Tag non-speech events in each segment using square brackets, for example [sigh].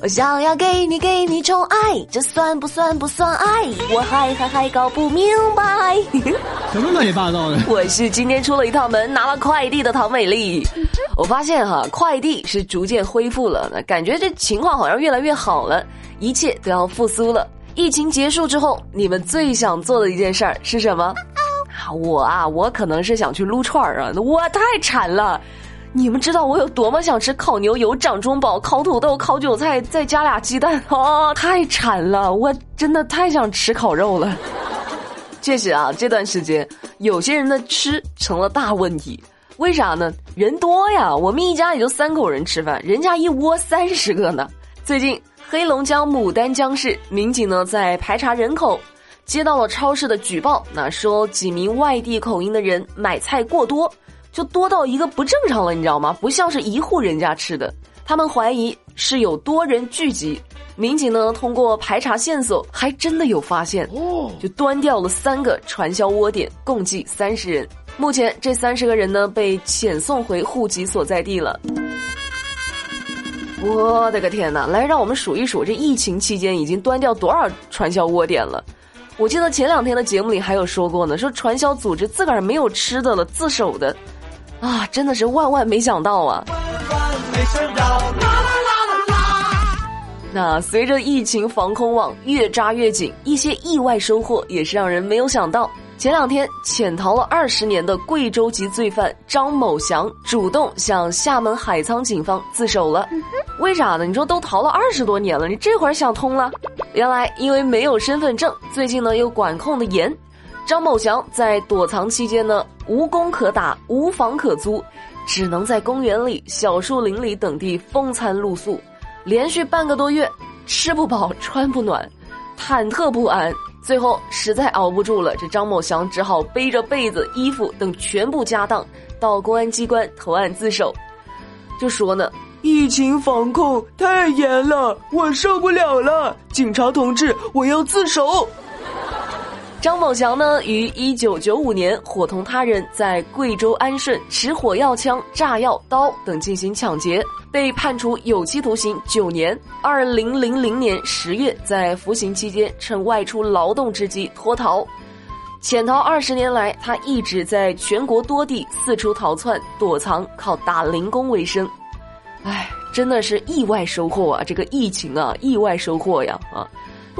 我想要给你给你宠爱，这算不算不算爱？我还还还搞不明白。[laughs] 什么乱七八糟的？我是今天出了一趟门，拿了快递的唐美丽。我发现哈，快递是逐渐恢复了，感觉这情况好像越来越好了，一切都要复苏了。疫情结束之后，你们最想做的一件事儿是什么？啊，我啊，我可能是想去撸串儿啊，我太馋了。你们知道我有多么想吃烤牛油、掌中宝、烤土豆、烤韭菜，再加俩鸡蛋 [laughs] 哦，太馋了！我真的太想吃烤肉了。[laughs] 确实啊，这段时间有些人的吃成了大问题，为啥呢？人多呀，我们一家也就三口人吃饭，人家一窝三十个呢。最近黑龙江牡丹江市民警呢在排查人口，接到了超市的举报，那说几名外地口音的人买菜过多。就多到一个不正常了，你知道吗？不像是一户人家吃的，他们怀疑是有多人聚集。民警呢通过排查线索，还真的有发现，哦，就端掉了三个传销窝点，共计三十人。目前这三十个人呢被遣送回户籍所在地了。我的个天哪！来，让我们数一数，这疫情期间已经端掉多少传销窝点了？我记得前两天的节目里还有说过呢，说传销组织自个儿没有吃的了，自首的。啊，真的是万万没想到啊！那随着疫情防控网越扎越紧，一些意外收获也是让人没有想到。前两天潜逃了二十年的贵州籍罪犯张某祥主动向厦门海沧警方自首了。为啥呢？你说都逃了二十多年了，你这会儿想通了？原来因为没有身份证，最近呢又管控的严。张某祥在躲藏期间呢，无工可打，无房可租，只能在公园里、小树林里等地风餐露宿，连续半个多月，吃不饱穿不暖，忐忑不安。最后实在熬不住了，这张某祥只好背着被子、衣服等全部家当，到公安机关投案自首，就说呢：“疫情防控太严了，我受不了了，警察同志，我要自首。”张某祥呢，于一九九五年伙同他人在贵州安顺持火药枪、炸药、刀等进行抢劫，被判处有期徒刑九年。二零零零年十月，在服刑期间趁外出劳动之机脱逃，潜逃二十年来，他一直在全国多地四处逃窜躲藏，靠打零工为生。唉，真的是意外收获啊！这个疫情啊，意外收获呀啊！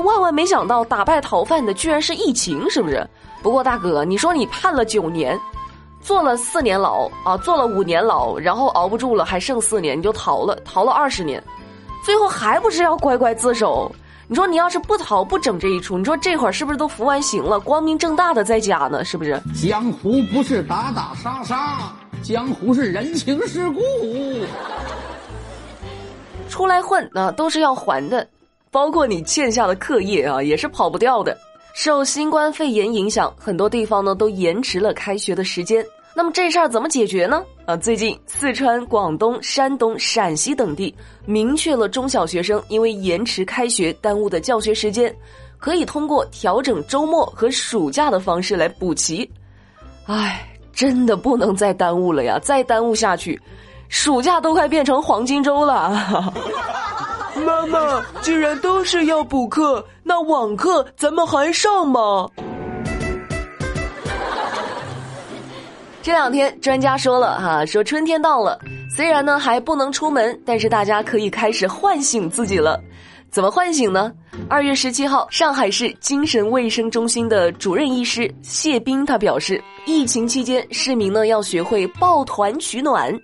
万万没想到，打败逃犯的居然是疫情，是不是？不过大哥，你说你判了九年，坐了四年牢啊，坐了五年牢，然后熬不住了，还剩四年，你就逃了，逃了二十年，最后还不是要乖乖自首？你说你要是不逃，不整这一出，你说这会儿是不是都服完刑了，光明正大的在家呢？是不是？江湖不是打打杀杀，江湖是人情世故，出来混啊，都是要还的。包括你欠下的课业啊，也是跑不掉的。受新冠肺炎影响，很多地方呢都延迟了开学的时间。那么这事儿怎么解决呢？啊，最近四川、广东、山东、陕西等地明确了中小学生因为延迟开学耽误的教学时间，可以通过调整周末和暑假的方式来补齐。唉，真的不能再耽误了呀！再耽误下去，暑假都快变成黄金周了。妈妈，既然都是要补课，那网课咱们还上吗？这两天专家说了哈，说春天到了，虽然呢还不能出门，但是大家可以开始唤醒自己了。怎么唤醒呢？二月十七号，上海市精神卫生中心的主任医师谢斌他表示，疫情期间市民呢要学会抱团取暖。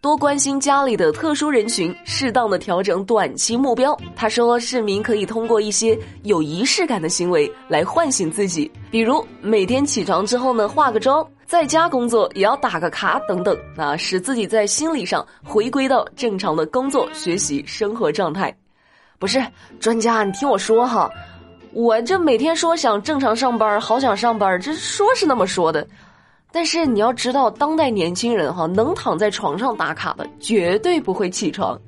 多关心家里的特殊人群，适当的调整短期目标。他说，市民可以通过一些有仪式感的行为来唤醒自己，比如每天起床之后呢，化个妆，在家工作也要打个卡等等，啊，使自己在心理上回归到正常的工作、学习、生活状态。不是专家，你听我说哈，我这每天说想正常上班，好想上班，这说是那么说的。但是你要知道，当代年轻人哈，能躺在床上打卡的，绝对不会起床。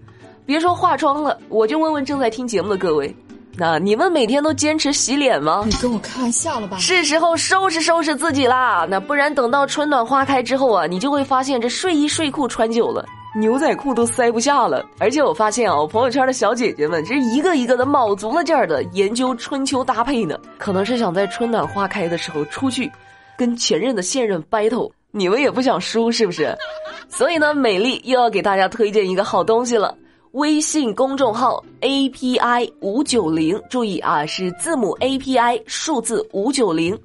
别说化妆了，我就问问正在听节目的各位，那你们每天都坚持洗脸吗？你跟我开玩笑了吧？是时候收拾收拾自己啦，那不然等到春暖花开之后啊，你就会发现这睡衣睡裤穿久了，牛仔裤都塞不下了。而且我发现啊，我朋友圈的小姐姐们，这一个一个的卯足了劲儿的研究春秋搭配呢，可能是想在春暖花开的时候出去，跟前任的现任 battle。你们也不想输是不是？[laughs] 所以呢，美丽又要给大家推荐一个好东西了。微信公众号 A P I 五九零，注意啊，是字母 A P I 数字五九零。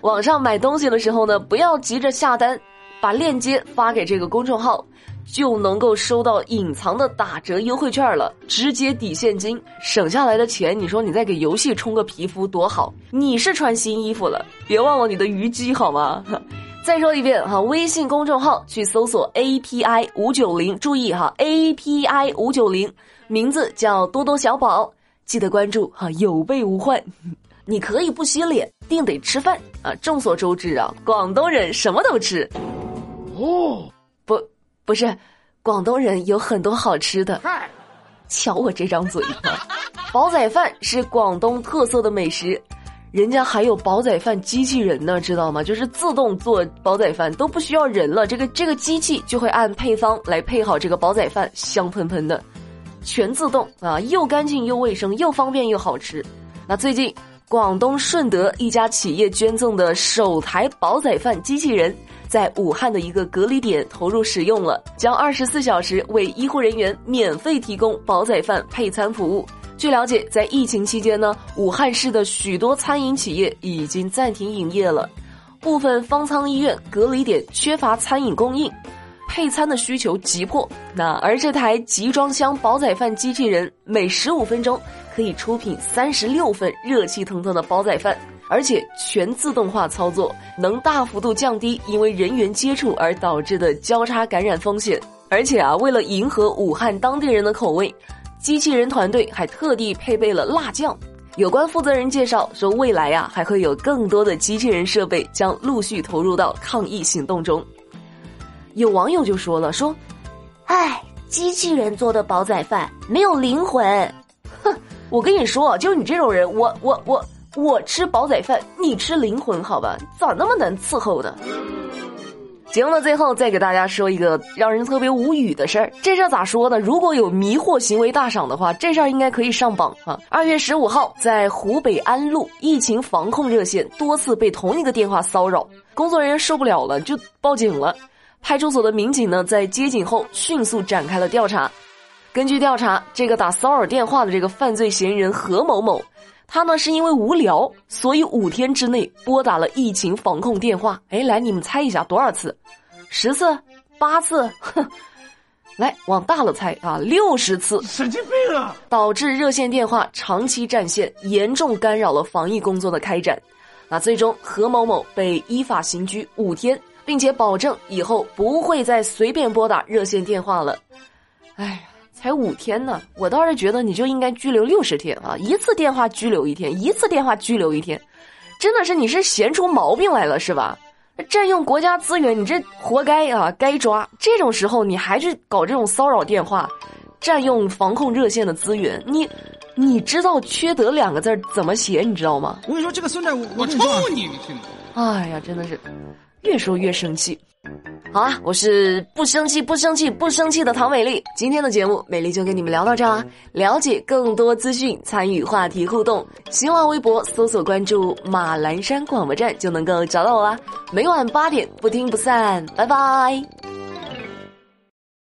网上买东西的时候呢，不要急着下单，把链接发给这个公众号，就能够收到隐藏的打折优惠券了，直接抵现金，省下来的钱，你说你再给游戏充个皮肤多好？你是穿新衣服了，别忘了你的虞姬好吗？[laughs] 再说一遍哈，微信公众号去搜索 A P I 五九零，注意哈，A P I 五九零，名字叫多多小宝，记得关注哈，有备无患。[laughs] 你可以不洗脸，定得吃饭啊！众所周知啊，广东人什么都吃。哦，不，是，广东人有很多好吃的。瞧我这张嘴，煲仔饭是广东特色的美食。人家还有煲仔饭机器人呢，知道吗？就是自动做煲仔饭，都不需要人了。这个这个机器就会按配方来配好这个煲仔饭，香喷喷的，全自动啊，又干净又卫生，又方便又好吃。那最近广东顺德一家企业捐赠的首台煲仔饭机器人，在武汉的一个隔离点投入使用了，将二十四小时为医护人员免费提供煲仔饭配餐服务。据了解，在疫情期间呢，武汉市的许多餐饮企业已经暂停营业了，部分方舱医院隔离点缺乏餐饮供应，配餐的需求急迫。那而这台集装箱煲仔饭机器人每十五分钟可以出品三十六份热气腾腾的煲仔饭，而且全自动化操作，能大幅度降低因为人员接触而导致的交叉感染风险。而且啊，为了迎合武汉当地人的口味。机器人团队还特地配备了辣酱。有关负责人介绍说，未来呀还会有更多的机器人设备将陆续投入到抗疫行动中。有网友就说了：“说，哎，机器人做的煲仔饭没有灵魂。[laughs] ”哼，我跟你说，就你这种人，我我我我吃煲仔饭，你吃灵魂，好吧？咋那么难伺候的？节目的最后，再给大家说一个让人特别无语的事儿。这事儿咋说呢？如果有迷惑行为大赏的话，这事儿应该可以上榜啊！二月十五号，在湖北安陆，疫情防控热线多次被同一个电话骚扰，工作人员受不了了，就报警了。派出所的民警呢，在接警后迅速展开了调查。根据调查，这个打骚扰电话的这个犯罪嫌疑人何某某，他呢是因为无聊，所以五天之内拨打了疫情防控电话。哎，来，你们猜一下多少次？十次，八次，[laughs] 哼，来往大了猜啊，六十次，神经病啊！导致热线电话长期占线，严重干扰了防疫工作的开展。那最终何某某被依法刑拘五天，并且保证以后不会再随便拨打热线电话了。哎呀，才五天呢，我倒是觉得你就应该拘留六十天啊！一次电话拘留一天，一次电话拘留一天，真的是你是闲出毛病来了是吧？占用国家资源，你这活该啊！该抓。这种时候你还去搞这种骚扰电话，占用防控热线的资源，你，你知道“缺德”两个字怎么写？你知道吗？我跟你说，这个孙子，我我抽你！哎呀，真的是，越说越生气。好啊，我是不生气、不生气、不生气的唐美丽。今天的节目，美丽就跟你们聊到这儿啊。了解更多资讯，参与话题互动，新浪微博搜索关注马栏山广播站就能够找到我啦。每晚八点，不听不散，拜拜。